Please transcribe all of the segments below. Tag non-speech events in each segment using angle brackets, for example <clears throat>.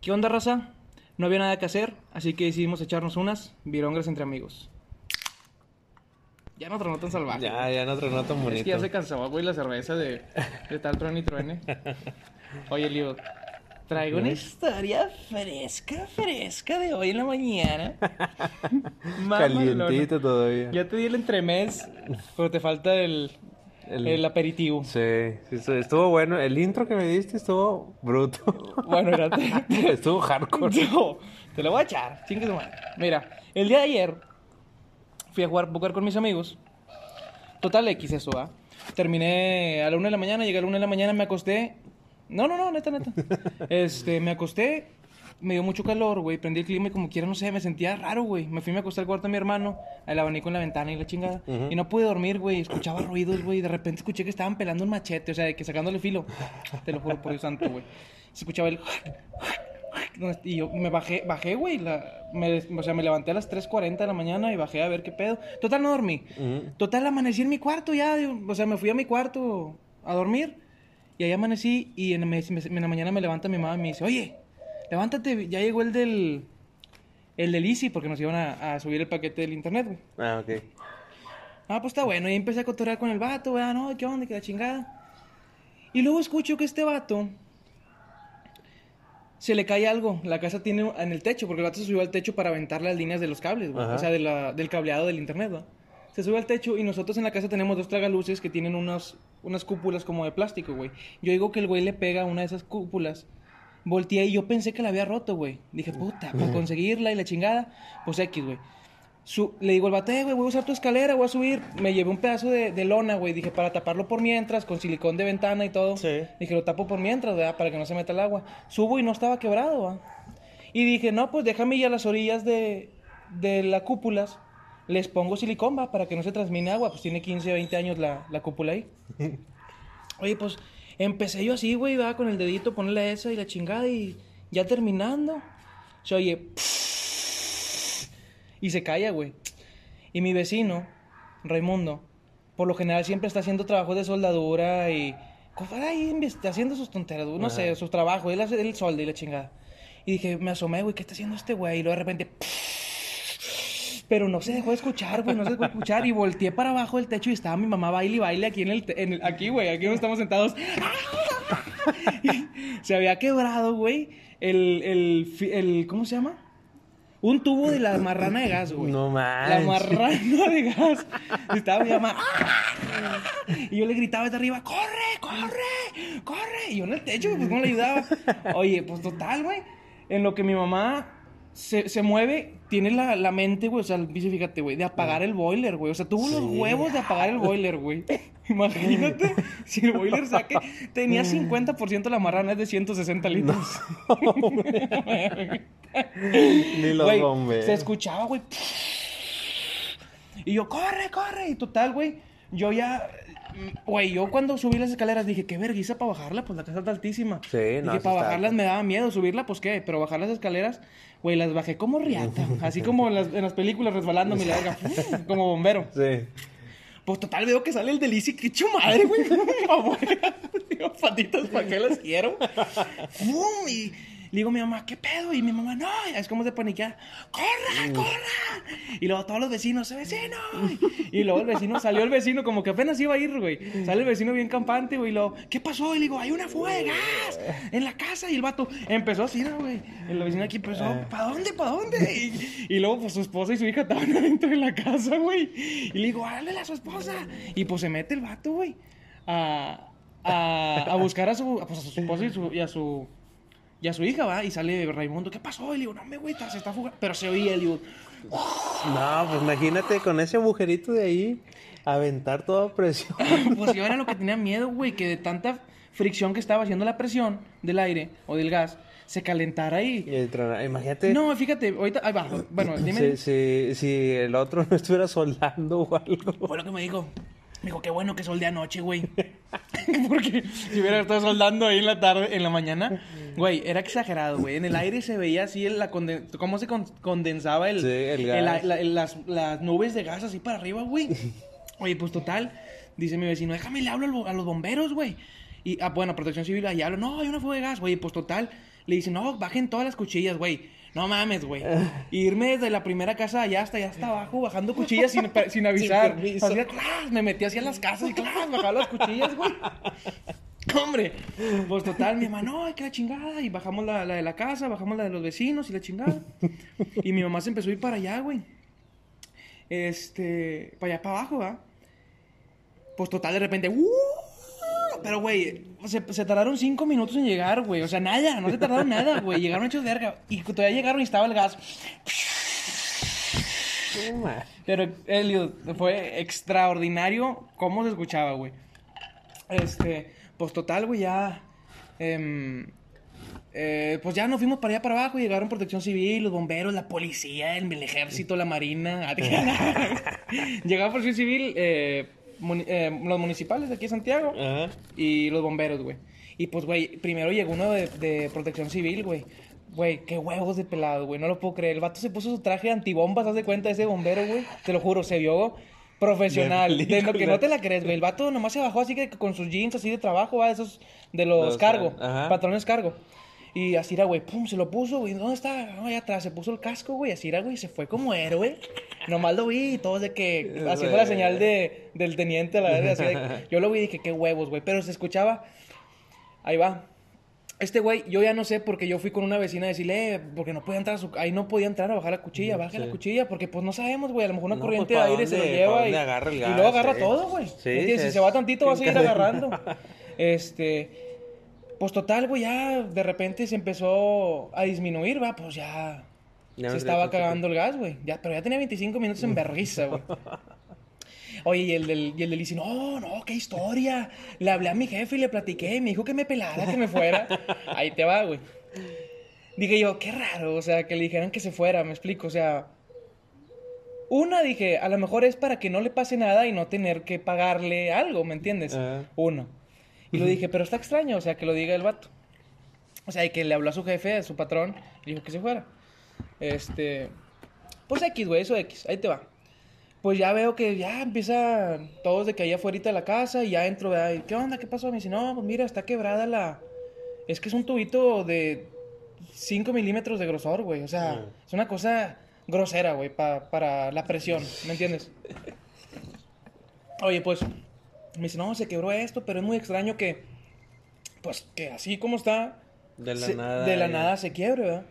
¿Qué onda, raza? No había nada que hacer, así que decidimos echarnos unas virongas entre amigos. Ya no tronó tan salvaje. Ya, ya no tronó tan bonito. Es que ya se cansaba, güey, la cerveza de, de tal truene y truene. <laughs> Oye, Leo, traigo una historia fresca, fresca de hoy en la mañana. <laughs> Calientito todavía. Ya te di el entremés, pero te falta el, El- el aperitivo. Sí, sí, estuvo- bueno. El intro que me diste estuvo bruto. <laughs> Bueno, <laughs> te, estuvo hardcore. <laughs> Te lo voy a echar, chingue su madre. Mira, el día de ayer fui a jugar póker con mis amigos. Total X eso, ¿va? Terminé a la una de la mañana, llegué a la una de la mañana, me acosté. No, no, no, neta, neta. Este, me acosté, me dio mucho calor, güey. Prendí el clima y como quiera, no sé, me sentía raro, güey. Me fui a acostar al cuarto de mi hermano, al abanico en la ventana y la chingada. Y no pude dormir, güey. Escuchaba ruidos, güey. De repente escuché que estaban pelando un machete, o sea, de que sacándole filo. Te lo juro por Dios santo, güey. Se escuchaba el. Y yo me bajé, bajé, güey. me- o sea, me levanté a las 3.40 de la mañana y bajé a ver qué pedo. Total, no dormí. Total, amanecí en mi cuarto ya. O sea, me fui a mi cuarto a dormir. Y ahí amanecí y en, me- me- en la mañana me levanta mi mamá y me dice, oye, levántate, ya llegó el del... El del Easy, porque nos iban a, a subir el paquete del internet, güey. Ah, ok. Ah, pues está bueno. Y empecé a cotorrear con el vato, güey. ah, No, ¿qué onda? ¿Qué la chingada? Y luego escucho que este vato se le cae algo. La casa tiene en el techo, porque el vato se subió al techo para aventar las líneas de los cables, güey. O sea, de la- del cableado del internet, ¿no? Se sube al techo y nosotros en la casa tenemos dos tragaluces que tienen unas, unas cúpulas como de plástico, güey. Yo digo que el güey le pega a una de esas cúpulas. Volteé y yo pensé que la había roto, güey. Dije, puta, para conseguirla y la chingada, pues X, güey. Su- le digo al vato, "Eh, güey, voy a usar tu escalera, voy a subir. Me llevé un pedazo de, de lona, güey. Dije, para taparlo por mientras, con silicón de ventana y todo. Sí. Dije, lo tapo por mientras, ¿verdad? Para que no se meta el agua. Subo y no estaba quebrado. Y dije, no, pues déjame ya las orillas de, de las cúpulas. Les pongo silicón, ¿va? Para que no se transmine agua. Pues tiene 15, 20 años la, la cúpula ahí. <laughs> Oye, pues empecé yo así, güey, va con el dedito, ponerle esa y la chingada y ya terminando. Se oye. <laughs> Y se calla, güey. Y mi vecino, Raimundo, por lo general siempre está haciendo trabajos de soldadura y. Ahí haciendo sus tonteras, no sé, sus trabajos. Él hace el solda y la chingada. Y dije, me asomé, güey, ¿qué está haciendo este güey? Y luego de repente. <laughs> Pero no se dejó de escuchar, güey, no se dejó de escuchar. Y volteé para abajo del techo y estaba mi mamá baile y baile aquí en el. te- en el- aquí, güey, aquí donde estamos sentados. <laughs> se había quebrado, güey, el, el, el. ¿Cómo se llama? Un tubo de la marrana de gas, güey. No La manches. marrana de gas. Estaba mi mamá. ¡ah! Y yo le gritaba desde arriba, ¡corre, corre, corre! Y yo en el techo, pues cómo le ayudaba. Oye, pues total, güey. En lo que mi mamá se, se mueve, tiene la, la mente, güey, o sea, fíjate, güey, de apagar el boiler, güey. O sea, tuvo los Sí. huevos de apagar el boiler, güey. <laughs> Imagínate si el boiler saque. Tenía 50% la marrana, es de 160 litros. <laughs> Ni los Güey, bomberos. Se escuchaba, güey. Y yo, corre, corre. Y total, güey. Yo ya. Güey, yo cuando subí las escaleras dije, qué vergüenza para bajarla, pues la casa está altísima. Sí, no, Dije, sí para bajarlas me daba miedo, subirla, pues qué. Pero bajar las escaleras, güey, las bajé como riata. <laughs> así como en las, en las películas resbalándome la verga, <laughs> como bombero. Sí. Pues total, veo que sale el delici, que hecho madre, güey. <laughs> Digo, patitas, ¿para qué las quiero? ¡Fum! Y le digo a mi mamá, ¿qué pedo? Y mi mamá, no, es como de paniquear. ¡Corra, corra! Y luego todos los vecinos, vecino. Y luego el vecino, salió el vecino como que apenas iba a ir, güey. Sale el vecino bien campante, güey. Y luego, ¿qué pasó? Y le digo, hay una fuga de gas en la casa. Y el vato empezó así, ¿no, güey? El vecino aquí empezó, ¿para dónde, para dónde? Y, y luego, pues su esposa y su hija estaban <laughs> adentro de la casa, güey. Y le digo, háblale a su esposa. Y pues se mete el vato, güey, a, a, a buscar a su, pues, a su esposa y, su- y a su. Y a su hija, va, y sale Raimundo, ¿qué pasó? Y le digo, no, me güey, se está fugando. Pero se oía, le digo, No, pues imagínate con ese agujerito de ahí aventar toda presión. <laughs> Pues yo era lo que tenía miedo, güey, que de tanta fricción que estaba haciendo la presión del aire o del gas, se calentara Y ahí. el tronar- Imagínate No, fíjate, ahorita, ahí va, bueno, <clears throat> dime. si, si, si el otro no estuviera soldando o algo. Fue lo que me dijo. Me dijo, qué bueno que soldé anoche, güey. <laughs> Porque si hubiera estado soldando ahí en la tarde, en la mañana, güey, era exagerado, güey. En el aire se veía así el- la conden- cómo se con- condensaba el, Sí, el el- gas. la- el- las, las nubes de gas así para arriba, güey. <laughs> Oye, pues total, dice mi vecino, déjame le hablo a los bomberos, güey. Y, ah, bueno, protección civil, ahí hablo, no, hay una fuga de gas, güey, pues total. Le dice, no, bajen todas las cuchillas, güey. No mames, güey. <laughs> Irme desde la primera casa allá hasta allá hasta abajo, bajando cuchillas sin, sin avisar. me metí hacia las casas y ¡clas! bajaba las cuchillas, güey. <laughs> <laughs> Hombre, pues total, mi mamá, no, ay, que chingada. Y bajamos la, la de la casa, bajamos la de los vecinos y la chingada. Y mi mamá se empezó a ir para allá, güey. Este, para allá para abajo, ¿va? Pues total, de repente, ¡uh! Pero, güey, se, tardaron cinco minutos en llegar, güey. O sea, nada, no se tardaron nada, güey. Llegaron hechos verga. Y todavía llegaron y estaba el gas. Pero, Elliot, fue extraordinario cómo se escuchaba, güey. Este, pues total, güey, ya. em, eh, pues ya nos fuimos para allá para abajo. Llegaron protección civil, los bomberos, la policía, el, el ejército, la marina. <laughs> <laughs> Llegaron protección civil, eh, eh, los municipales de aquí de Santiago Ajá. y los bomberos, güey. Y pues, güey, primero llegó uno de, de protección civil, güey. Güey, qué huevos de pelado, güey. No lo puedo creer. El vato se puso su traje antibombas, haz de cuenta, ese bombero, güey. Te lo juro, se vio profesional. De De, lo que no te la crees, güey. El vato nomás se bajó así que con sus jeans así de trabajo, va, esos de los, Los, cargo, ajá. patrones cargo. Y así era, güey, pum, se lo puso, güey. ¿Dónde está? No, allá atrás. Se puso el casco, güey. Así era, güey. Se fue como héroe. Nomás lo vi y todos de que haciendo la señal de, del teniente, la verdad. así de- <laughs> yo lo vi y dije, qué huevos, güey. Pero se escuchaba. Ahí va. Este güey, yo ya no sé porque yo fui con una vecina a decirle, eh, porque no podía entrar a su... Ahí no podía entrar a bajar la cuchilla, baje la cuchilla, porque pues no sabemos, güey, a lo mejor una No, corriente pues, de ¿pa' aire se lo lleva y, agarra el y luego agarra sí. todo, güey. Si se va tantito va a seguir agarrando. <laughs> Este, pues total, güey, ya de repente se empezó a disminuir, va, pues ya, Ya se estaba cagando el gas, güey. Ya, pero ya tenía 25 minutos en <laughs> berriza, güey. Oye, y el del, y el del dice, no, no, qué historia. Le hablé a mi jefe y le platiqué y me dijo que me pelara, que me fuera. <laughs> Ahí te va, güey. Dije yo, qué raro, o sea, que le dijeran que se fuera, me explico, o sea... Una, dije, a lo mejor es para que no le pase nada y no tener que pagarle algo, ¿me entiendes? Ajá. Uno. Y lo dije, pero está extraño, o sea, que lo diga el vato. O sea, y que le habló a su jefe, a su patrón, y dijo que se fuera. Este... Pues X, güey, eso X, ahí te va. Pues ya veo que ya empieza todos de que allá afuera de la casa y ya entro, ¿verdad? Y, ¿qué onda? ¿Qué pasó? Me dice, no, pues mira, está quebrada la... Es que es un tubito de 5 milímetros de grosor, güey. O sea, Mm. es una cosa grosera, güey, pa- para la presión, ¿me entiendes? Oye, pues, me dice, no, se quebró esto, pero es muy extraño que, pues, que así como está, De la se- nada. de la nada se quiebre, ¿verdad?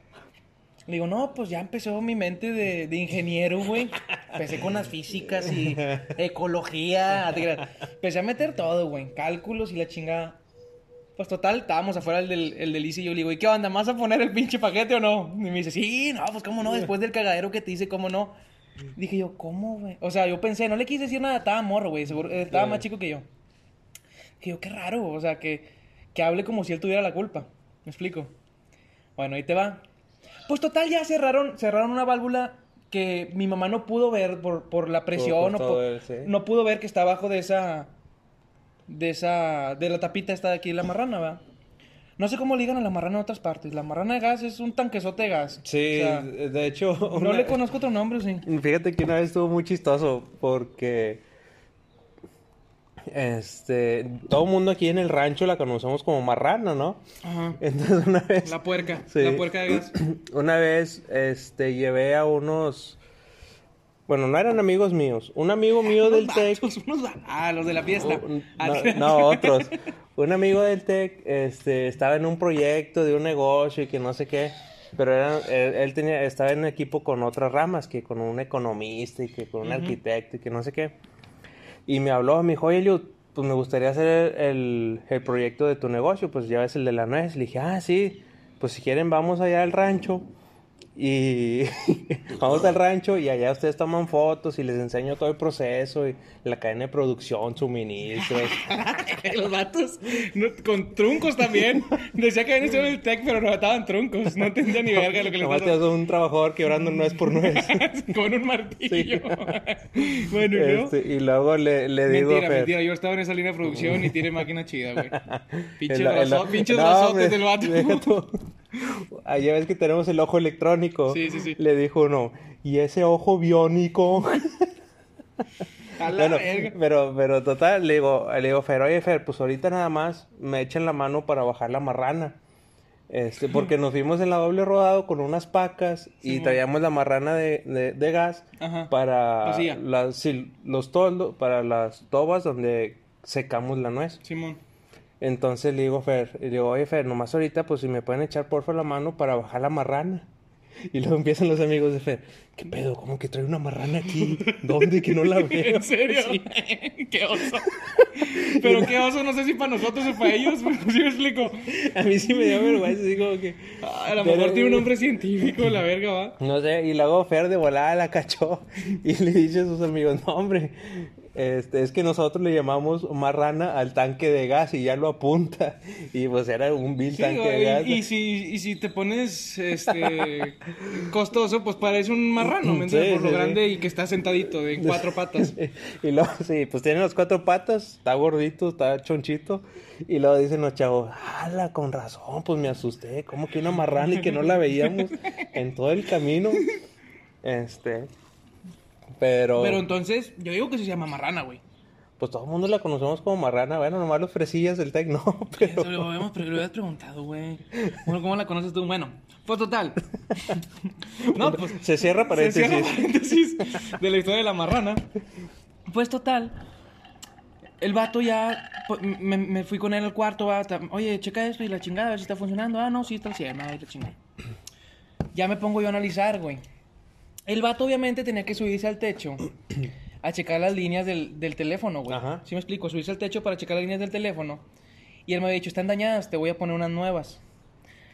Le digo, no, pues ya empezó mi mente de, de ingeniero, güey. Empecé con las físicas y <laughs> ecología. Empecé a meter todo, güey. Cálculos y la chingada. Pues total, estábamos afuera el del, el del y yo le digo, ¿y qué onda? ¿Más a poner el pinche paquete o no? Y me dice, sí, no, pues cómo no, después del cagadero que te hice, ¿cómo no? Dije yo, ¿cómo, güey? O sea, yo pensé, no le quise decir nada, estaba morro, güey, seguro, eh, estaba Sí. más chico que yo. Dije yo, qué raro, o sea, que, que hable como si él tuviera la culpa. ¿Me explico? Bueno, ahí te va. Pues total, ya cerraron, cerraron una válvula que mi mamá no pudo ver por, por la presión, o por- sí. no pudo ver que está abajo de esa, de esa, de la tapita esta de aquí, la marrana, ¿va? No sé cómo ligan a la marrana en otras partes. La marrana de gas es un tanquezote de gas. Sí, O sea, de hecho. no le conozco otro nombre, sí. Fíjate que una vez estuvo muy chistoso porque. Este. Todo el mundo aquí en el rancho la conocemos como marrana, ¿no? Ajá. Entonces una vez. La puerca, Sí. la puerca de gas. <clears throat> Una vez, este, llevé a unos. Bueno, no eran amigos míos. Un amigo mío <laughs> del TEC. Ah, los de la fiesta. Un- Ah, no, no, otros. <laughs> Un amigo del TEC este, estaba en un proyecto de un negocio y que no sé qué. Pero era, él, él tenía, estaba en equipo con otras ramas, que con un economista y que con un arquitecto y que no sé qué. Y me habló, me dijo, oye, Eliud, pues me gustaría hacer el, el- proyecto de tu negocio, pues ya ves el de la nuez. Le dije, ah, sí, pues si quieren vamos allá al rancho. Y <laughs> vamos al rancho y allá ustedes toman fotos y les enseño todo el proceso y la cadena de producción, suministros. <laughs> Los vatos no, con truncos también. Decía que habían estudiado en el TEC, pero no estaban truncos. No entendía ni verga lo que les Nomás estaba hace un trabajador quebrando nuez por nuez. <laughs> con un martillo. bueno, ¿y luego? Este, y luego le, le digo, Mentira, Fer, mentira. Yo estaba en esa línea de producción y tiene máquina chida, güey. Pinches hombre, del vato. Allá ves que tenemos el ojo electrónico. Sí, sí, sí. Le dijo uno, ¿y ese ojo biónico? A la Bueno, verga. pero, pero total, le digo, le digo, Fer, oye Fer, pues ahorita nada más me echan la mano para bajar la marrana. Este, porque nos fuimos en la doble rodado con unas pacas y Simón. traíamos la marrana de, de, de gas Ajá. para Vacía. las, sí, los toldos, para las tobas donde secamos la nuez. Simón. Entonces le digo a Fer, le digo, oye Fer, nomás ahorita pues si me pueden echar porfa la mano para bajar la marrana. <laughs> Y luego empiezan los amigos de Fer, ¿qué pedo? ¿Cómo que trae una marrana aquí? ¿Dónde que no la <laughs> veo? ¿En serio? <laughs> Sí. qué oso. Pero qué oso, no sé si para nosotros o para ellos, pero sí me explico. A mí sí me dio vergüenza, como que... Ah, a lo Pero- mejor tiene un nombre científico, la verga, va. No sé, y luego Fer de volada la cachó y le dice a sus amigos, no hombre, este, es que nosotros le llamamos marrana al tanque de gas y ya lo apunta. <laughs> Y pues era un vil Sí, tanque de gas. y, si, y si te pones este <laughs> costoso, pues parece un marrano, ¿me entiendes? Sí, Por lo sí, grande y que está sentadito en <laughs> cuatro patas. y luego, sí, pues tiene las cuatro patas, está gordito, está chonchito. Y luego dicen los chavos, ala, con razón, pues me asusté, como que una marrana y que no la veíamos en todo el camino. Este, pero, Pero entonces, yo digo que se llama marrana, güey. pues todo el mundo la conocemos como marrana, bueno, nomás los fresillas del tec, no, <laughs> pero... Eso lo habíamos lo habías preguntado, güey. Bueno, ¿cómo la conoces tú? Bueno, pues total. <laughs> No, pues Se cierra Se paréntesis. cierra paréntesis de la historia de la marrana. Pues total. El vato ya. pues, Me, me fui con él al cuarto. va, ta- Oye, checa esto y la chingada, a ver si está funcionando. Ah, no, sí está al 100. ah, la chingada. Ya me pongo yo a analizar, güey. El vato obviamente tenía que subirse al techo a checar las líneas del, del teléfono, güey. Ajá. ¿Sí me explico? Subirse al techo para checar las líneas del teléfono. Y él me había dicho, están dañadas, te voy a poner unas nuevas.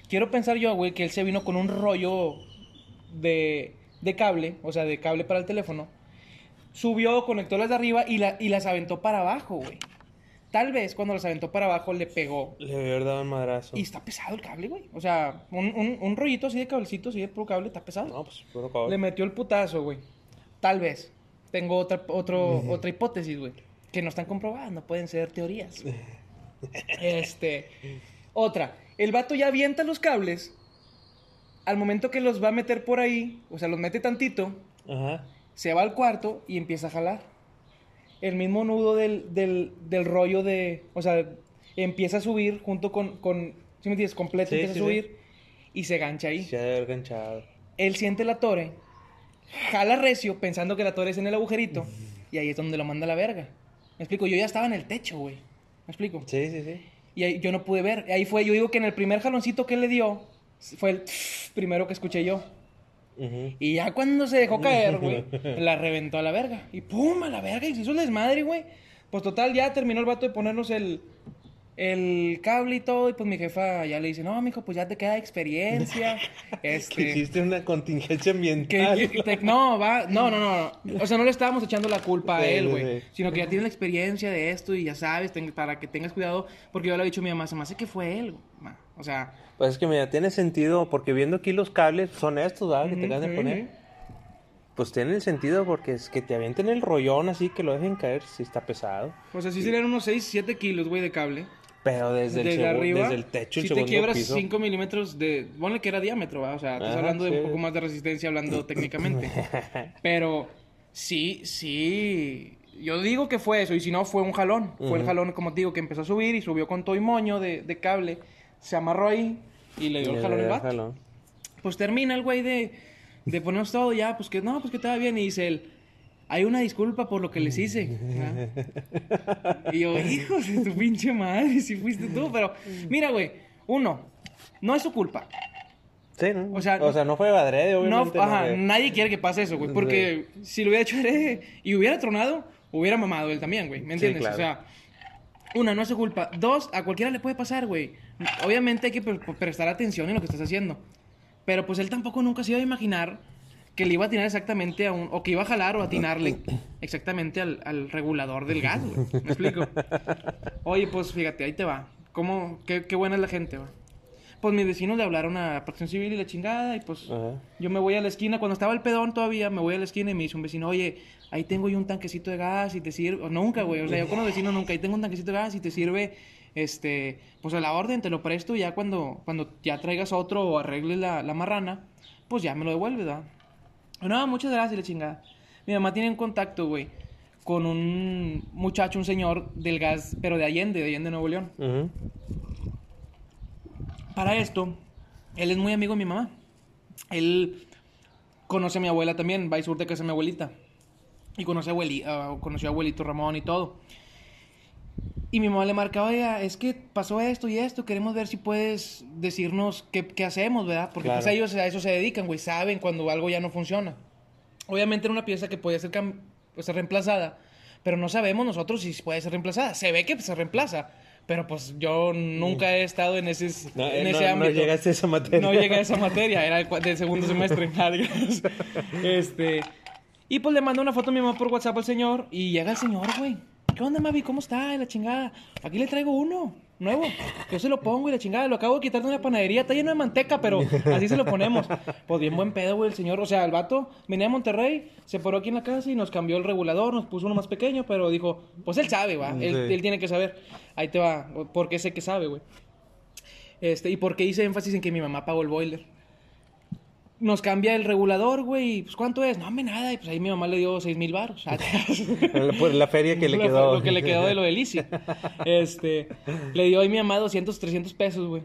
Quiero pensar yo, güey, que él se vino con un rollo de, de cable, o sea, de cable para el teléfono. Subió, conectó las de arriba y, la, y las aventó para abajo, güey. Tal vez cuando las aventó para abajo le pegó. Le había dado un madrazo. Y está pesado el cable, güey. O sea, un, un, un rollito así de cablecito, así de puro cable, está pesado. No, pues puro cabrón. Le metió el putazo, güey. Tal vez. Tengo otra, otro, otra hipótesis, güey. Que no están comprobadas, no pueden ser teorías. <laughs> este. Otra. El vato ya avienta los cables. Al momento que los va a meter por ahí, o sea, los mete tantito, Ajá. se va al cuarto y empieza a jalar. El mismo nudo del, del, del rollo de. O sea, empieza a subir junto con. con ¿Sí me entiendes? Completo Sí, empieza sí, a sí. subir y se gancha ahí Se ha ganchado. él siente la tore, jala recio pensando que la tore es en el agujerito y ahí es donde lo manda la verga. Me explico, yo ya estaba en el techo, güey. Me explico. Sí, sí, sí. Y ahí yo no pude ver. Ahí fue, yo digo que en el primer jaloncito que él le dio fue el <sniffs> primero que escuché yo. Y ya cuando se dejó caer, güey, <laughs> la reventó a la verga. Y pum, a la verga. Y se hizo el desmadre, güey. Pues total, ya terminó el vato de ponernos el, el cable y todo. Y pues mi jefa ya le dice, no, mijo, pues ya te queda experiencia. Que <laughs> este, hiciste una contingencia que- ambiental. que <laughs> te- no, va, no, no, no. O sea, no le estábamos echando la culpa a él, güey. Sino que ya tiene la experiencia de esto y ya sabes, ten- para que tengas cuidado. Porque yo le he dicho a mi mamá, se me hace que fue él, ma. O sea, Pues es que mira, tiene sentido, porque viendo aquí los cables, son estos, ¿verdad? Que te Ujú, acaban de poner. Pues tiene el sentido porque es que te avienten el rollón así, que lo dejen caer, si está pesado. o sea, sí serían unos 6, 7 kilos, güey, de cable. Pero desde, el, Desde segu- arriba, desde el techo, el si te segundo quiebras piso. 5 milímetros de... Ponle que era diámetro, ¿va? O sea, estás hablando de sí. un poco más de resistencia hablando <laughs> técnicamente. <laughs> Pero sí, sí... Yo digo que fue eso, y si no, fue un jalón. Fue el jalón, como te digo, que empezó a subir y subió con todo y moño de, de cable. Se amarró ahí y le dio el jalón el vato. Pues termina el güey de, de ponernos todo ya, pues que no, pues que estaba bien. Y dice él, hay una disculpa por lo que les hice. ¿ah? Y yo, hijos de tu pinche madre, si fuiste tú. Pero, mira, güey, uno, no es su culpa. Sí, ¿no? O sea, no fue adrede, No, obviamente. no ajá, fue- nadie quiere que pase eso, güey. Porque si lo hubiera hecho él y hubiera tronado, hubiera mamado él también, güey. ¿Me Sí, entiendes? claro. O sea, una, no es su culpa. Dos, a cualquiera le puede pasar, güey. Obviamente hay que pre- prestar atención en lo que estás haciendo. Pero pues él tampoco nunca se iba a imaginar que le iba a atinar exactamente a un... O que iba a jalar o atinarle <clears throat> exactamente al, al regulador del gas, güey. ¿Me explico? Oye, pues fíjate, ahí te va. ¿Cómo? Qué, qué buena es la gente, va. Pues mis vecinos le hablaron a Protección Civil y la chingada y pues... Ajá. Yo me voy a la esquina, cuando estaba el pedón todavía, me voy a la esquina y me dice un vecino, oye, ahí tengo yo un tanquecito de gas y te sirve, nunca, güey, o sea, yo con los vecinos nunca, ahí tengo un tanquecito de gas y te sirve, este, pues a la orden, te lo presto y ya cuando, cuando ya traigas otro o arregles la, la marrana, pues ya me lo devuelves, ¿verdad? No, muchas gracias, la chingada. Mi mamá tiene un contacto, güey, con un muchacho, un señor del gas, pero de Allende, de Allende, Nuevo León. Para esto, él es muy amigo de mi mamá. Él conoce a mi abuela también, va y surte casa de mi abuelita. Y conoce a abueli- ah, conoció a abuelito Ramón y todo. Y mi mamá le marcaba, "Oiga, es que pasó esto y esto, queremos ver si puedes decirnos qué, qué hacemos, ¿verdad? Porque pues Claro. ellos a eso se dedican, güey, saben cuando algo ya no funciona. Obviamente era una pieza que podía ser, pues, ser reemplazada, pero no sabemos nosotros si puede ser reemplazada. Se ve que pues, se reemplaza, pero pues yo nunca he estado en ese, No, en eh, ese no- no ámbito. llegaste a esa materia. No llegué a esa materia, era del segundo semestre. <laughs> Este, y pues le mando una foto a mi mamá por WhatsApp al señor y llega el señor, güey. ¿Qué onda, Mavi? ¿Cómo está? La chingada. Aquí le traigo uno, nuevo. Yo se lo pongo y la chingada. Lo acabo de quitar de una panadería. Está lleno de manteca, pero así se lo ponemos. Pues bien buen pedo, güey, el señor. O sea, el vato venía de Monterrey, se paró aquí en la casa y nos cambió el regulador, nos puso uno más pequeño, pero dijo, pues él sabe, va. Él, Sí. él tiene que saber. Ahí te va, porque sé que sabe, güey. Este, y por qué hice énfasis en que mi mamá pagó el boiler. Nos cambia el regulador, güey. y, Pues, ¿cuánto es? No, hombre, nada. Y pues ahí mi mamá le dio seis mil baros. <laughs> Por la feria que le <laughs> quedó. Lo que le quedó de lo del ICI. Este, le dio ahí mi mamá 200, 300 pesos, güey.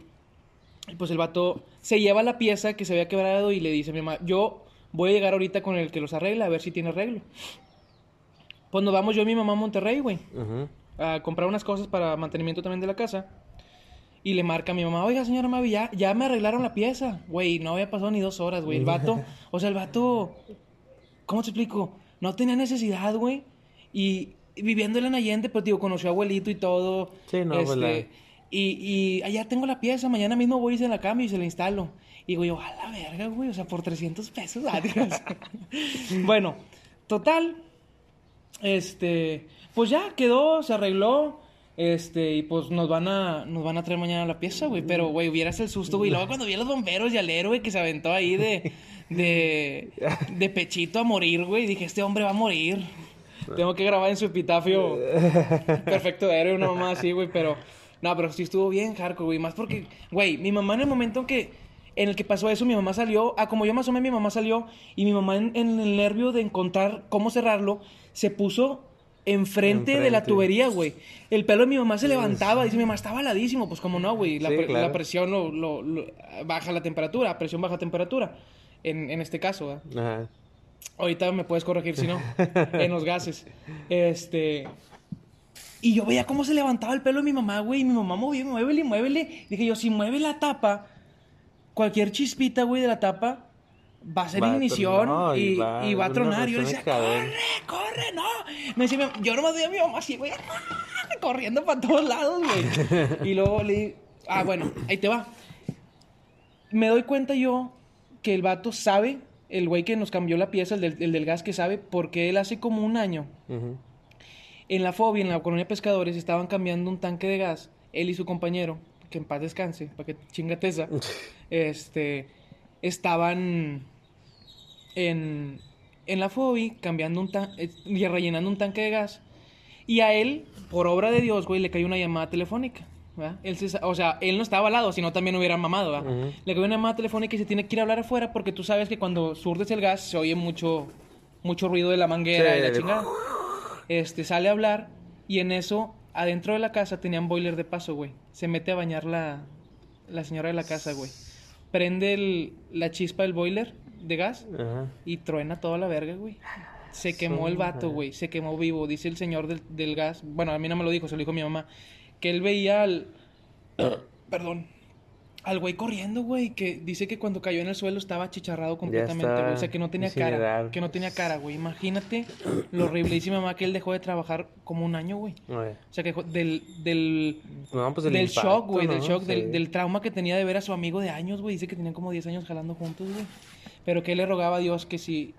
Y pues el vato se lleva la pieza que se había quebrado y le dice a mi mamá, yo voy a llegar ahorita con el que los arregla a ver si tiene arreglo. Pues nos vamos yo y mi mamá a Monterrey, güey a comprar unas cosas para mantenimiento también de la casa. Y le marca a mi mamá, oiga, señora Mavi, ya, ya me arreglaron la pieza. Güey, no había pasado ni dos horas, güey. El vato, <laughs> o sea, el vato, ¿cómo te explico? No tenía necesidad, güey. Y viviendo en Allende, pues, digo, conoció a abuelito y todo. Sí, no, pues, este, y, y allá tengo la pieza, mañana mismo voy y se la cambio y se la instalo. Y digo yo, a la verga, güey, o sea, por 300 pesos, <laughs> adiós. <laughs> bueno, total, este, pues ya quedó, se arregló. Este, y pues nos van a, nos van a traer mañana la pieza, güey. Pero, güey, hubieras el susto, güey. Luego cuando vi a los bomberos y al héroe que se aventó ahí de, de, de pechito a morir, güey. Dije, este hombre va a morir. Tengo que grabar en su epitafio perfecto de héroe, una mamá así, güey. Pero, no, pero sí estuvo bien hardcore, güey. Más porque, güey, mi mamá en el momento en que, en el que pasó eso, mi mamá salió, ah, como yo más o menos, mi mamá salió. Y mi mamá en el nervio de encontrar cómo cerrarlo, se puso enfrente, de la tubería, güey. El pelo de mi mamá se levantaba, dice mi mamá, estaba heladísimo. Pues como no, güey, la, Sí, pre- claro. la presión lo, lo- lo- baja la temperatura, presión baja temperatura, en, en este caso, ¿verdad? Ajá. Ahorita me puedes corregir si no, <laughs> en los gases. Este. Y yo veía cómo se levantaba el pelo de mi mamá, güey. Y mi mamá movía, muévele, muévele. Dije yo, si mueve la tapa, cualquier chispita, güey, de la tapa, va a ser Va ignición y, y y va- a tronar. Y yo decía, corre, corre, no. Me decía, yo nomás veía a mi mamá así, güey, corriendo para todos lados, güey. Y luego le di- ah, bueno, ahí te va. Me doy cuenta yo que el vato sabe, el güey que nos cambió la pieza, el del, el del gas que sabe, porque él hace como un año, en la fobia, en la colonia de pescadores, estaban cambiando un tanque de gas, él y su compañero, que en paz descanse, para que chingate esa, <laughs> este, estaban en, en la fobia cambiando un tanque, y rellenando un tanque de gas, y a él, por obra de Dios, güey, le cayó una llamada telefónica. ¿verdad? Él se o sea, él no estaba al lado, sino también hubiera mamado. Le cayó una llamada telefónica y se tiene que ir a hablar afuera porque tú sabes que cuando surdes el gas se oye mucho, mucho ruido de la manguera Sí. y la chingada. Este, sale a hablar y en eso, adentro de la casa tenían boiler de paso, güey. Se mete a bañar la, la señora de la casa, güey. Prende el- la chispa del boiler de gas Ajá. y truena toda la verga, güey. Se quemó el vato, güey. Se quemó vivo. Dice el señor del, del gas. Bueno, a mí no me lo dijo, se lo dijo mi mamá. Que él veía al. <coughs> Perdón. Al güey corriendo, güey. Que dice que cuando cayó en el suelo estaba chicharrado completamente, güey. O sea, que no tenía cara. Que no tenía cara, güey. Imagínate lo horrible. Dice mi mamá que él dejó de trabajar como un año, güey. O sea, que del. del No, pues el del impacto, shock, güey, del shock, del, del trauma que tenía de ver a su amigo de años, güey. Dice que tenían como 10 años jalando juntos, güey. Pero que él le rogaba a Dios que si,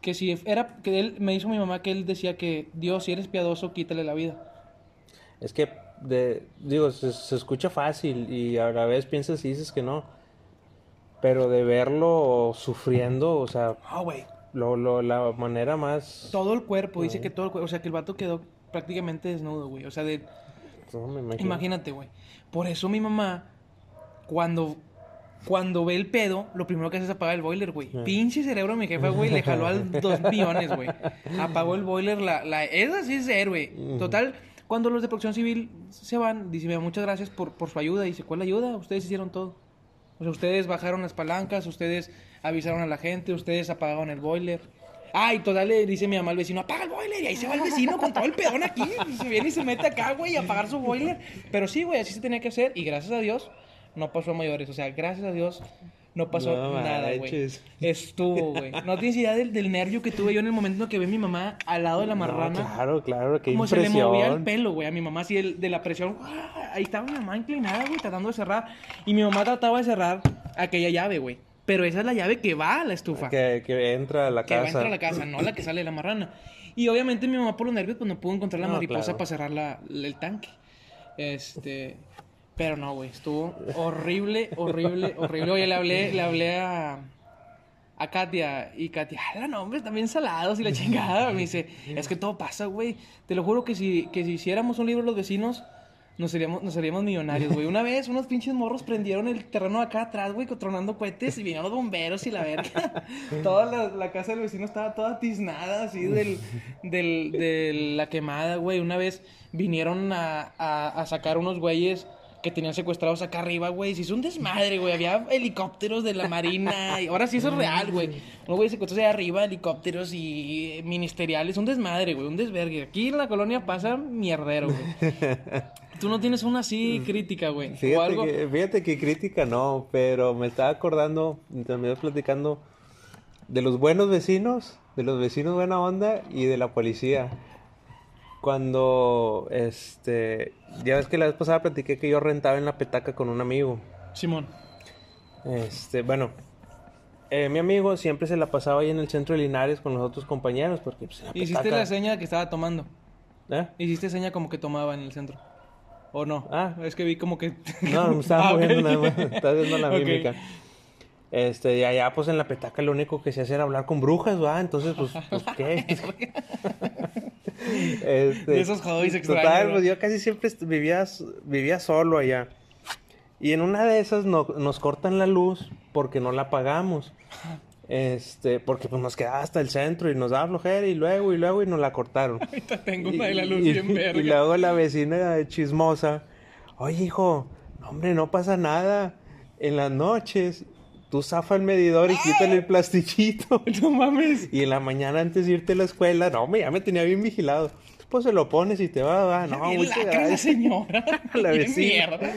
que si era, que él, me dijo mi mamá que él decía que Dios, si eres piadoso, quítale la vida. Es que, de, digo, se, se escucha fácil y a la vez piensas y dices que no. Pero de verlo sufriendo, o sea, Ah, güey. lo, lo, la manera más... Todo el cuerpo, dice que todo el cuerpo, o sea, que el vato quedó prácticamente desnudo, güey. O sea, de, No, me imagínate, güey. Por eso mi mamá, cuando, cuando ve el pedo, lo primero que hace es apagar el boiler, güey. Pinche cerebro mi jefa, güey, le jaló al <laughs> dos millones, güey. Apagó el boiler, la, la, esa sí es héroe. Total, cuando los de protección civil se van, dice, "Mira, muchas gracias por, por su ayuda. Dice, ¿cuál ayuda? Ustedes hicieron todo. O sea, ustedes bajaron las palancas, ustedes avisaron a la gente, ustedes apagaron el boiler. Ah, y todavía le dice mi mamá al vecino, apaga el boiler. Y ahí se va el vecino con todo el pedón aquí. Y se viene y se mete acá, güey, a apagar su boiler. Pero sí, güey, así se tenía que hacer. Y gracias a Dios, no pasó a mayores. O sea, gracias a Dios, no pasó No nada, güey. Estuvo, güey. No tienes idea del, del nervio que tuve yo en el momento en que vi a mi mamá al lado de la No, marrana. claro, claro, qué como se le movía el pelo, güey, a mi mamá así el- de la presión. ¡ah! Ahí estaba mi mamá inclinada, güey, tratando de cerrar. Y mi mamá trataba de cerrar aquella llave, güey. Pero esa es la llave que va a la estufa. Que, que entra a la que va a casa. entrar a la casa, no la que sale de la marrana. Y obviamente mi mamá por los nervios pues no pudo encontrar la No, mariposa claro. para cerrar la- el tanque. Este, pero no, güey, estuvo horrible, horrible, horrible. Oye, le hablé, le hablé a a Katia y Katia, la nombres también salados y la chingada. Me dice, es que todo pasa, güey. Te lo juro que si, que si hiciéramos un libro los vecinos, nos seríamos, nos seríamos millonarios, güey. Una vez unos pinches morros prendieron el terreno acá atrás, güey, tronando cohetes y vinieron los bomberos y la verga. <laughs> Toda la, la casa del vecino estaba toda tiznada así del, del, de la quemada, güey. Una vez vinieron a, a, a sacar unos güeyes que tenían secuestrados acá arriba, güey. Se hizo un desmadre, güey. Había helicópteros de la marina. Y ahora sí eso es real, güey. Unos güeyes secuestrados allá arriba, helicópteros y ministeriales. Un desmadre, güey. Un desvergue. Aquí en la colonia pasa mierdero, güey. Tú no tienes una así crítica, güey. O Fíjate algo. que, fíjate que crítica no, pero me estaba acordando, mientras me ibas platicando, de los buenos vecinos, de los vecinos buena onda y de la policía. Cuando, este, ya ves que la vez pasada platiqué que yo rentaba en la petaca con un amigo. Simón. Este, bueno, eh, mi amigo siempre se la pasaba ahí en el centro de Linares con los otros compañeros porque pues, la Hiciste petaca- la seña que estaba tomando. ¿Eh? Hiciste seña como que tomaba en el centro. ¿O no? Ah. Es que vi como que. No, me <laughs> estaba Ah, moviendo nada más. Estaba haciendo la <laughs> Ok. mímica. Este, y allá pues en la petaca lo único que se hacía era hablar con brujas, ¿va? Entonces, pues, pues ¿qué? <laughs> <laughs> este, De esos hobbies extraños, Total, pues yo casi siempre vivía, vivía solo allá. Y en una de esas no- nos cortan la luz porque no la pagamos. Este, porque pues nos quedaba hasta el centro y nos daba flojera y luego y luego y nos la cortaron. Ahorita tengo una de la luz Y- bien <laughs> y- verga. Y luego la vecina chismosa, oye hijo, no, hombre, no pasa nada. En las noches, tú zafa el medidor y quítale el plastiquito. <laughs> No mames. Y en la mañana antes de irte a la escuela, no, hombre, ya me tenía bien vigilado. Pues se lo pones y te va, va. No, muchas lacra la gracias. señora. <laughs> La vecina. mierda.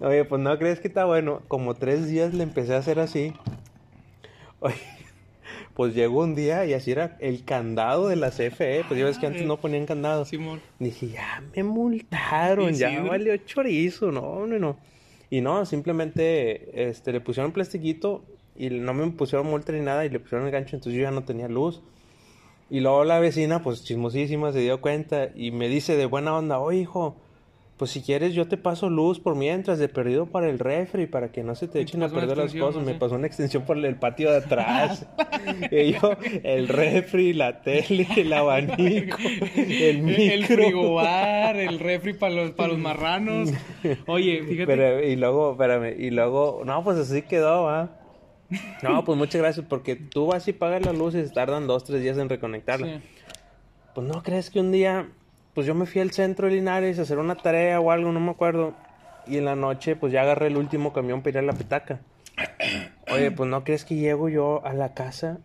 Oye, pues no crees que está bueno. Como tres días le empecé a hacer así. Oye, <laughs> pues llegó un día y así era el candado de la CFE. Pues ya ves que antes no ponían candado. Simón. Dije, ya me multaron, ya Isidro. valió chorizo, no, no, no. Y no, simplemente este, le pusieron plastiquito y no me pusieron multa ni nada y le pusieron el gancho, entonces yo ya no tenía luz. Y luego la vecina, pues chismosísima, se dio cuenta y me dice de buena onda, oye hijo, pues si quieres yo te paso luz por mientras, de perdido para el refri, para que no se te echen a perder las cosas. no Me pasó una extensión por el patio de atrás. <laughs> y yo, el refri, la tele, el abanico, <laughs> el micro. El frigobar, el refri para los, para los marranos. Oye, <laughs> fíjate. Pero, y luego, espérame, y luego, no, pues así quedó, ¿va? No, pues muchas gracias, porque tú vas y pagas la luz y tardan dos, tres días en reconectarla. Sí. Pues no crees que un día, pues yo me fui al centro de Linares a hacer una tarea o algo, no me acuerdo. Y en la noche, pues ya agarré el último camión para ir a la petaca. <clears throat> Oye, pues no crees que llego yo a la casa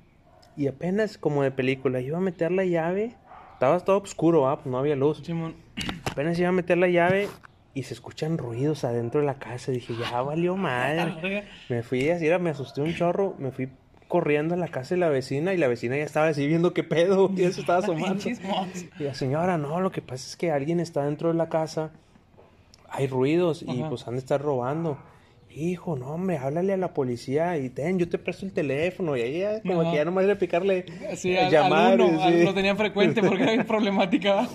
y apenas como de película, iba a meter la llave. Estaba todo oscuro, ¿va? Pues no había luz. Simón. Apenas iba a meter la llave y se escuchan ruidos adentro de la casa. Dije, ya valió madre. <laughs> Me fui así, era, me asusté un chorro. Me fui corriendo a la casa de la vecina y la vecina ya estaba así viendo qué pedo. <laughs> Y eso estaba asomando. Y la señora, no, lo que pasa es que alguien está dentro de la casa. Hay ruidos y Ajá. pues han de estar robando. Hijo, no, hombre, háblale a la policía y ten, yo te presto el teléfono. Y ahí ya, como Ajá. que ya nomás era picarle, Sí, eh, al, llamar. al uno, lo tenían frecuente porque era <laughs> problemática.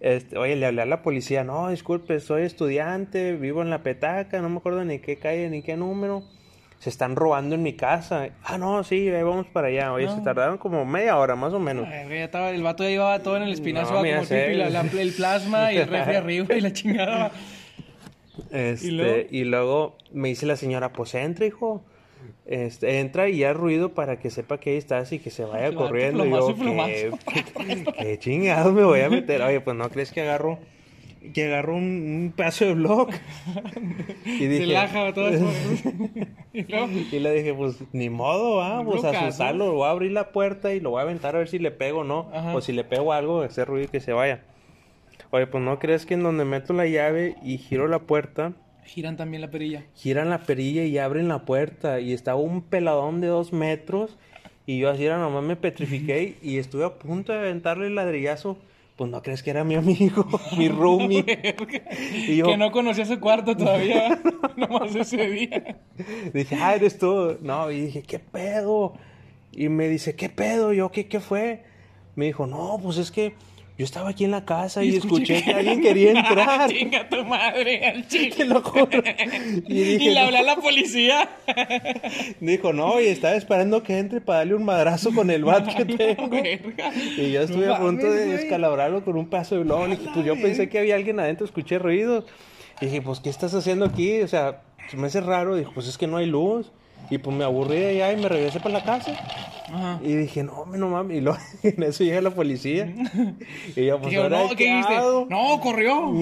Este, oye, le hablé a la policía, no, disculpe, soy estudiante, vivo en la petaca, no me acuerdo ni qué calle ni qué número. Se están robando en mi casa. Ah, no, sí, ahí vamos para allá. Oye, se tardaron como media hora más o menos. Ay, ya estaba, el vato ya llevaba todo en el espinazo, No, como el, la- la- el plasma y el refri <laughs> arriba y la chingada. Este, ¿Y ¿Y, luego? me dice la señora, pues entra, hijo. Este, entra y ya ruido para que sepa que ahí estás y que se vaya corriendo. Y yo, ¿qué, qué chingados me voy a meter? Oye, pues no crees que agarro que agarró un, un pedazo de blog. <laughs> y dije, laja todo eso. <laughs> <laughs> y luego, y le dije, pues ni modo, ah, pues blocazo. asustarlo, voy a abrir la puerta y lo voy a aventar a ver si le pego o no. Ajá. O si le pego algo, ese ruido que se vaya. Oye, pues no crees que en donde meto la llave y giro la puerta, giran también la perilla. giran la perilla y abren la puerta. Y estaba un peladón de dos metros. Y yo así era, nomás me petrifiqué y estuve a punto de aventarle el ladrillazo. Pues no crees que era mi amigo, <laughs> mi roomie. <laughs> Y yo Que no conocía su cuarto todavía. <laughs> Nomás ese día. dije, ah, eres tú. No, y dije, ¿qué pedo? Y me dice, ¿qué pedo? Yo, ¿qué, qué fue? Me dijo, no, pues es que yo estaba aquí en la casa y, Y escuché, escuché que alguien <laughs> quería <laughs> entrar. Chinga tu madre al <laughs> chile. Te lo juro. Y Y, dije, le no. hablé a la policía. Dijo, no, y estaba esperando que entre para darle un madrazo con el bat que tengo. Verga. Y yo estuve No a punto mames, de güey. descalabrarlo con un pedazo de blog. Y pues yo pensé que había alguien adentro, escuché ruidos. Y dije, pues, ¿qué estás haciendo aquí? O sea, se me hace raro. Dijo, pues es que no hay luz. Y pues me aburrí de allá y me regresé para la casa. Ajá. Y dije, no, no mames. Y luego <laughs> en eso llega la policía. <laughs> Y yo, pues, ¿ahora no, ¿qué dijiste? No, corrió.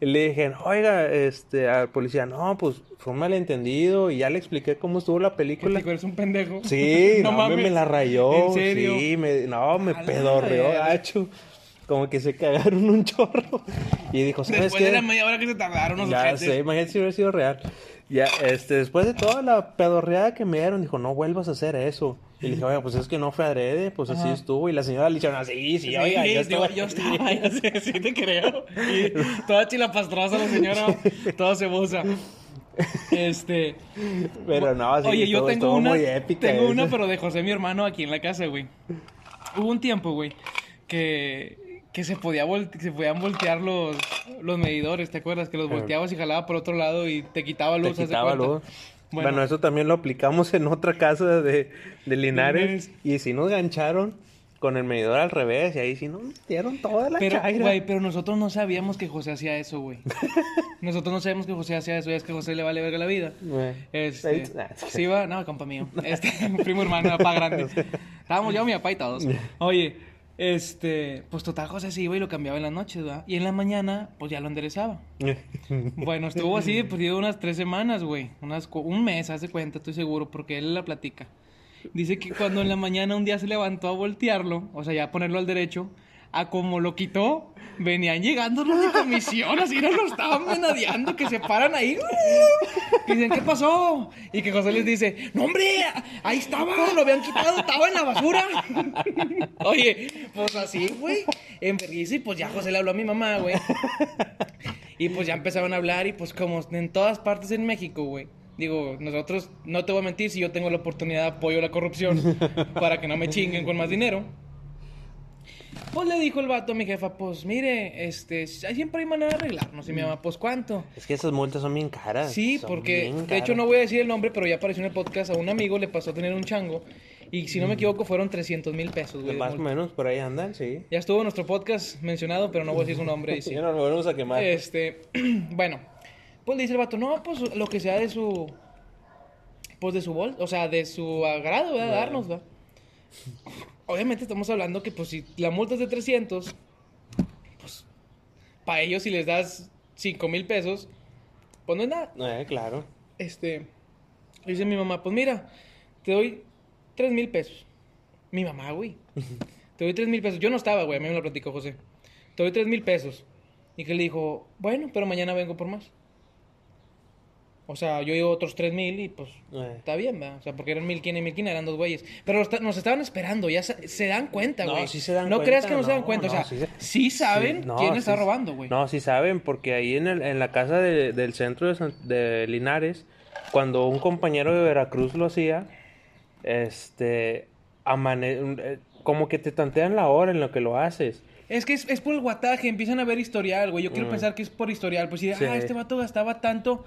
Y <laughs> le dije, oiga, este, al policía, no, pues fue un malentendido. Y ya le expliqué cómo estuvo la película. Eres un pendejo. Sí, no, me, me la rayó. ¿En serio? Sí, me, no, me pedorreó, gacho. Como que se cagaron un chorro. Y dijo, ¿sabes Después qué? de la media hora que se tardaron los Ya sé, imagínate si hubiera sido real. Ya, este, después de toda la pedorreada que me dieron, dijo, no vuelvas a hacer eso. Y le dije, oiga, pues es que no fue adrede, pues así Ajá. estuvo. Y la señora le dijeron, así, sí, Sí, oiga, yo yo, estaba... yo estaba, <laughs> ya sé, sí te creo. Y toda chilapastrosa la señora, <laughs> toda cebosa. Este. Pero no, sí, Oye, yo tengo estuvo una. muy épica tengo una, esa. pero de José, mi hermano, aquí en la casa, güey. Hubo un tiempo, güey, que, que se, podía vol- que se podían voltear los, los medidores, ¿te acuerdas? Que los volteabas y jalaba por otro lado y te quitaba luz. Te quitaba luz. Bueno, eso también lo aplicamos en otra casa de, de Linares. Y sí nos gancharon con el medidor al revés. Y ahí sí nos dieron toda la Pero, güey, pero nosotros no sabíamos que José hacía eso, güey. <laughs> nosotros no sabíamos que José hacía eso, y es que a José le vale verga la vida. Güey. Este, ah, sí va, no, compa mío. Este, <laughs> primo hermano, papá grande. <laughs> Estábamos yo, mi papá y todos. Oye, este, pues total, José se iba y lo cambiaba en las noches, ¿verdad? Y en la mañana, pues ya lo enderezaba. <laughs> Bueno, estuvo así de perdido unas tres semanas, güey. Unas, un mes, haz de cuenta, estoy seguro, porque él la platica. Dice que cuando en la mañana un día se levantó a voltearlo, o sea, ya ponerlo al derecho, a como lo quitó, venían llegando los de comisión, así no lo estaban menadeando, que se paran ahí. Y dicen, ¿qué pasó? Y que José les dice, no hombre, ahí estaba, lo habían quitado, estaba en la basura. Oye, pues así, güey, en y pues ya José le habló a mi mamá, güey. Y pues ya empezaron a hablar y pues como en todas partes en México, güey. Digo, nosotros, no te voy a mentir, si yo tengo la oportunidad apoyo la corrupción para que no me chinguen con más dinero. Pues le dijo el vato a mi jefa, pues mire, este, siempre hay manera de arreglarnos. Y mi mamá, pues ¿cuánto? Es que esas multas son bien caras. Sí, son porque de hecho no voy a decir el nombre, pero ya apareció en el podcast. A un amigo le pasó a tener un chango. Y si no me equivoco, fueron 300 mil pesos, güey. de Más o menos por ahí andan, sí. Ya estuvo nuestro podcast mencionado, pero no voy a decir su nombre. Y sí. <laughs> No nos volvemos a quemar. Este, <clears throat> bueno, pues le dice el vato, no, pues lo que sea de su, pues de su bol, o sea, de su agrado, ¿verdad? Darnos, ¿verdad? Obviamente estamos hablando que, pues, si la multa es de 300, pues, para ellos si les das 5 mil pesos, pues no es nada. Eh, claro. Este, dice mi mamá, pues mira, te doy 3 mil pesos. Mi mamá, güey. <laughs> Te doy 3 mil pesos. Yo no estaba, güey, a mí me lo platicó José. Te doy 3 mil pesos. Y que le dijo, bueno, pero mañana vengo por más. O sea, yo digo otros 3 mil y pues Eh. está bien, ¿verdad? O sea, porque eran mil quien y mil quien eran dos güeyes. Pero los nos estaban esperando, ya se, se dan cuenta, No, güey. sí se dan no cuenta, creas que no, se dan no, cuenta, no, o sea, sí saben Sí, no, quién está robando, güey. No, sí saben, porque ahí en, el- en la casa de- del centro de, San- de Linares, cuando un compañero de Veracruz lo hacía, este, amane- eh, como que te tantean la hora en lo que lo haces. Es que es, es por el guataje, empiezan a ver historial, güey. Yo quiero Mm. pensar que es por historial. Pues si, Sí. ah, este vato gastaba tanto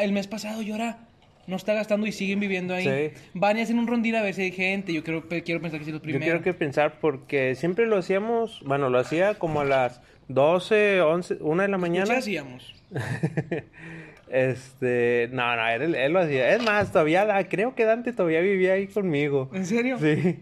el mes pasado y ahora no está gastando y siguen viviendo ahí. Sí. Van y hacen un rondín a ver si hay gente. Yo quiero, pe- quiero pensar que sí los Yo primeros. quiero que pensar porque siempre lo hacíamos, bueno, lo hacía como a las 12, 11, 1 de la ¿Qué mañana. hacíamos? <laughs> Este, no, no, él, él lo hacía. Es más, todavía, da- creo que Dante todavía vivía ahí conmigo. ¿En serio? Sí.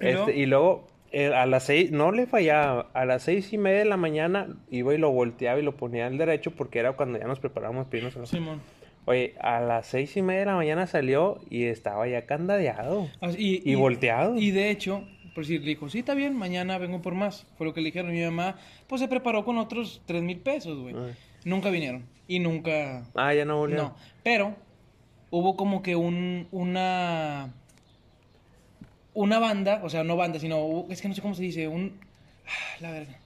¿Y luego? Este, y luego eh, a las seis, no le fallaba, a las seis y media de la mañana iba y lo volteaba y lo ponía al derecho porque era cuando ya nos preparábamos la- Simón. Oye, a las seis y media de la mañana salió y estaba ya candadeado Así- y, volteado. Y de hecho, por decir, le dijo, sí, está bien, mañana vengo por más. Fue lo que le dijeron. Mi mamá, pues se preparó con otros tres mil pesos, güey. Nunca vinieron. Y nunca... Ah, ya no volvió. No. Pero hubo como que un, una... Una banda, o sea, no banda, sino... Es que no sé cómo se dice, un... ah, La verga.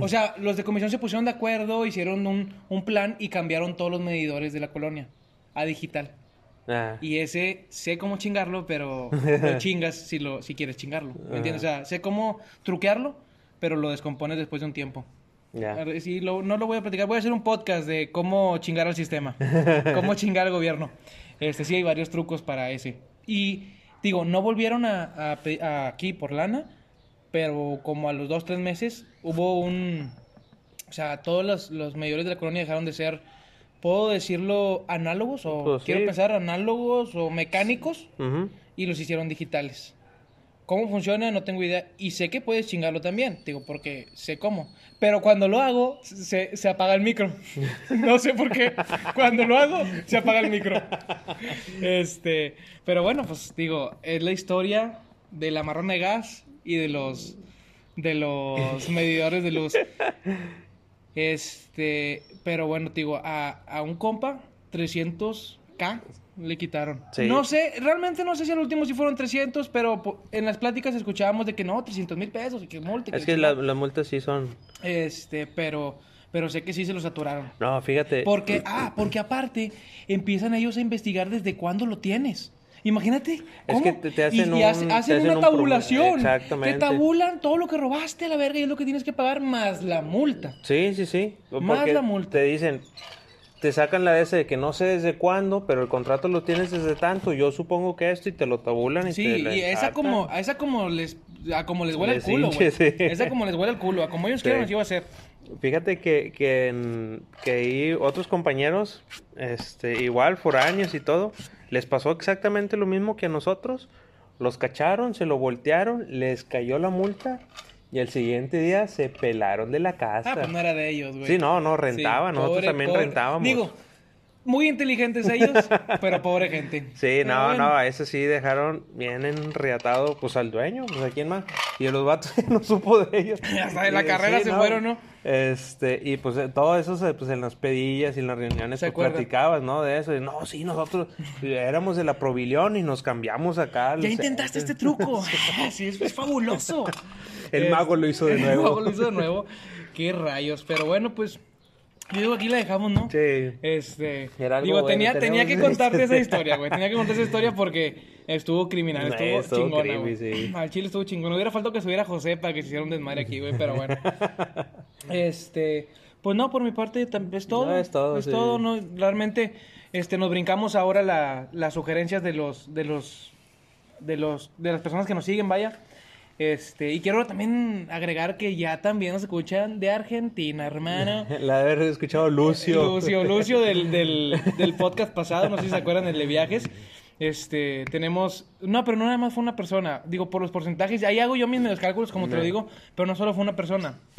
O sea, los de comisión se pusieron de acuerdo, hicieron un, un plan y cambiaron todos los medidores de la colonia a digital. Ah, Y ese sé cómo chingarlo, pero <laughs> lo chingas si, lo, si quieres chingarlo. ¿Me entiendes? O sea, sé cómo truquearlo, pero lo descompones después de un tiempo. Sí, lo- no lo voy a platicar. Voy a hacer un podcast de cómo chingar al sistema. <laughs> cómo chingar al gobierno. Este, sí, hay varios trucos para ese. Y digo, no volvieron a, a a aquí por lana, pero como a los dos, tres meses hubo un... O sea, todos los, los medidores de la colonia dejaron de ser, ¿puedo decirlo análogos? O Pues quiero sí. pensar análogos o mecánicos Ujú. y los hicieron digitales. ¿Cómo funciona? No tengo idea. Y sé que puedes chingarlo también, digo, porque sé cómo. Pero cuando lo hago, se, se apaga el micro. <laughs> No sé por qué. Cuando lo hago, se apaga el micro. Este, pero bueno, pues digo, es la historia de la marrón de gas y de los de los medidores de luz. Este, pero bueno, te digo, a, a un compa, 300k le quitaron. Sí. No sé, realmente no sé si al último sí fueron 300, pero en las pláticas escuchábamos de que no, 300 mil pesos y que multa. Es que la- las multas sí son... Este, pero, pero sé que sí se los saturaron. No, fíjate. Porque, ah, porque aparte empiezan ellos a investigar desde cuándo lo tienes. Imagínate. Es ¿cómo? que te- te hacen y, y un- te hacen una un tabulación. Exactamente. Te tabulan todo lo que robaste a la verga y es lo que tienes que pagar más la multa. Sí, sí, sí. Más la multa. Te dicen, te sacan la de ese de que no sé desde cuándo, pero el contrato lo tienes desde tanto. Yo supongo que esto y te lo tabulan y Sí, te y esa como, a esa como les, a como les huele Les el culo, güey. sí. Esa como les huele el culo, a como ellos Sí. quieran así va a ser. Fíjate que, que, que ahí otros compañeros, este, igual, foráneos y todo, les pasó exactamente lo mismo que a nosotros. Los cacharon, se lo voltearon, les cayó la multa y el siguiente día se pelaron de la casa. Ah, pues no era de ellos, güey. Sí, no, no, rentaban, nosotros pobre, también pobre. rentábamos. Digo, muy inteligentes ellos, <laughs> pero pobre gente. Sí, Pero no, bueno. no, a ese sí dejaron bien enriatado pues al dueño, pues a quién más. Y los vatos <laughs> no supo de ellos. Hasta de la Y, carrera se fueron, ¿no? Este, y pues eh, todo eso se- pues en las pedillas y en las reuniones ¿Se pues, platicabas, ¿no? De eso. Y, no, sí, nosotros éramos de la Provilión y nos cambiamos acá. Ya intentaste este truco. <laughs> <laughs> sí, es, es fabuloso. El Es- mago lo hizo de <laughs> El nuevo. mago lo hizo de nuevo. Qué rayos. Pero bueno, pues. Yo digo, aquí la dejamos, ¿no? Sí. Este. Era algo digo, bueno, tenía, tenía que contarte esa historia, güey. Tenía que contar esa historia porque estuvo criminal, No, estuvo, estuvo chingona, güey. sí. Al chile estuvo chingón. Hubiera faltado que estuviera José para que se hiciera un desmadre aquí, güey, pero bueno. <laughs> Este. Pues no, por mi parte es todo. No, es todo, Es sí. todo, no, realmente este, nos brincamos ahora la- las sugerencias de los, de los, de los, de las personas que nos siguen, vaya. Este, y quiero también agregar que ya también nos escuchan de Argentina, hermano. <laughs> La de haber escuchado Lucio. Lucio, Lucio del, del, del <laughs> podcast pasado, no sé si se acuerdan, el de viajes. Este, tenemos, no, pero no nada más fue una persona, digo, por los porcentajes, ahí hago yo mis medios cálculos, como te lo digo, pero no solo fue una persona. <clears throat>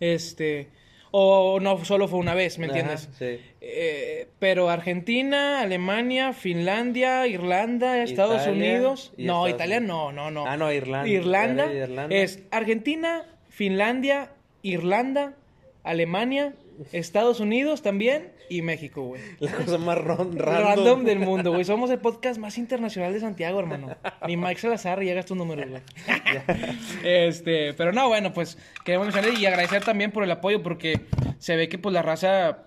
Este, o no solo fue una vez, ¿me Ajá, entiendes? sí. Eh, pero Argentina, Alemania, Finlandia, Irlanda, Estados Italia Unidos. No, Estados Italia Unidos. no, no, no. Ah, no, Irlanda. Irlanda. es Argentina, Finlandia, Irlanda, Alemania, Estados Unidos también y México, güey. La cosa más ron- Random. random. del mundo, güey. Somos el podcast más internacional de Santiago, hermano. Ni Mike Salazar llega a estos números, güey. <laughs> este, pero no, bueno, pues queremos mencionar y agradecer también por el apoyo porque se ve que pues la raza,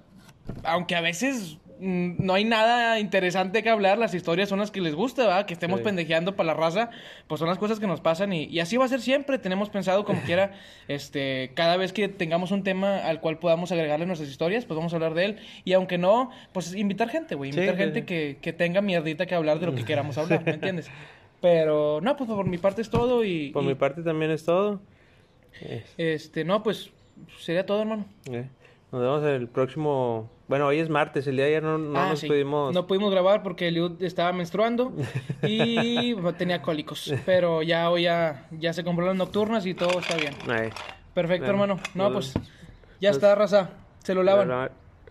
aunque a veces no hay nada interesante que hablar, las historias son las que les gusta, ¿verdad? Que estemos Sí. pendejeando para la raza, pues son las cosas que nos pasan y, y así va a ser siempre. Tenemos pensado como <laughs> quiera, este, cada vez que tengamos un tema al cual podamos agregarle nuestras historias, pues vamos a hablar de él. Y aunque no, pues invitar gente, güey, invitar sí, gente sí. que, que tenga mierdita que hablar de lo que <laughs> queramos hablar, ¿me entiendes? Pero no, pues por mi parte es todo y, Por y, mi parte también es todo. Es- este, no, pues sería todo, hermano. eh. Nos vemos el próximo. Bueno, hoy es martes, el día de ayer no, no Ah, nos sí. pudimos. No pudimos grabar porque Eliud estaba menstruando y <laughs> tenía cólicos. Pero ya hoy ya, ya se compró las nocturnas y todo está bien. Perfecto, Bueno, hermano. No, pues ya está, raza. Se lo lavan. la-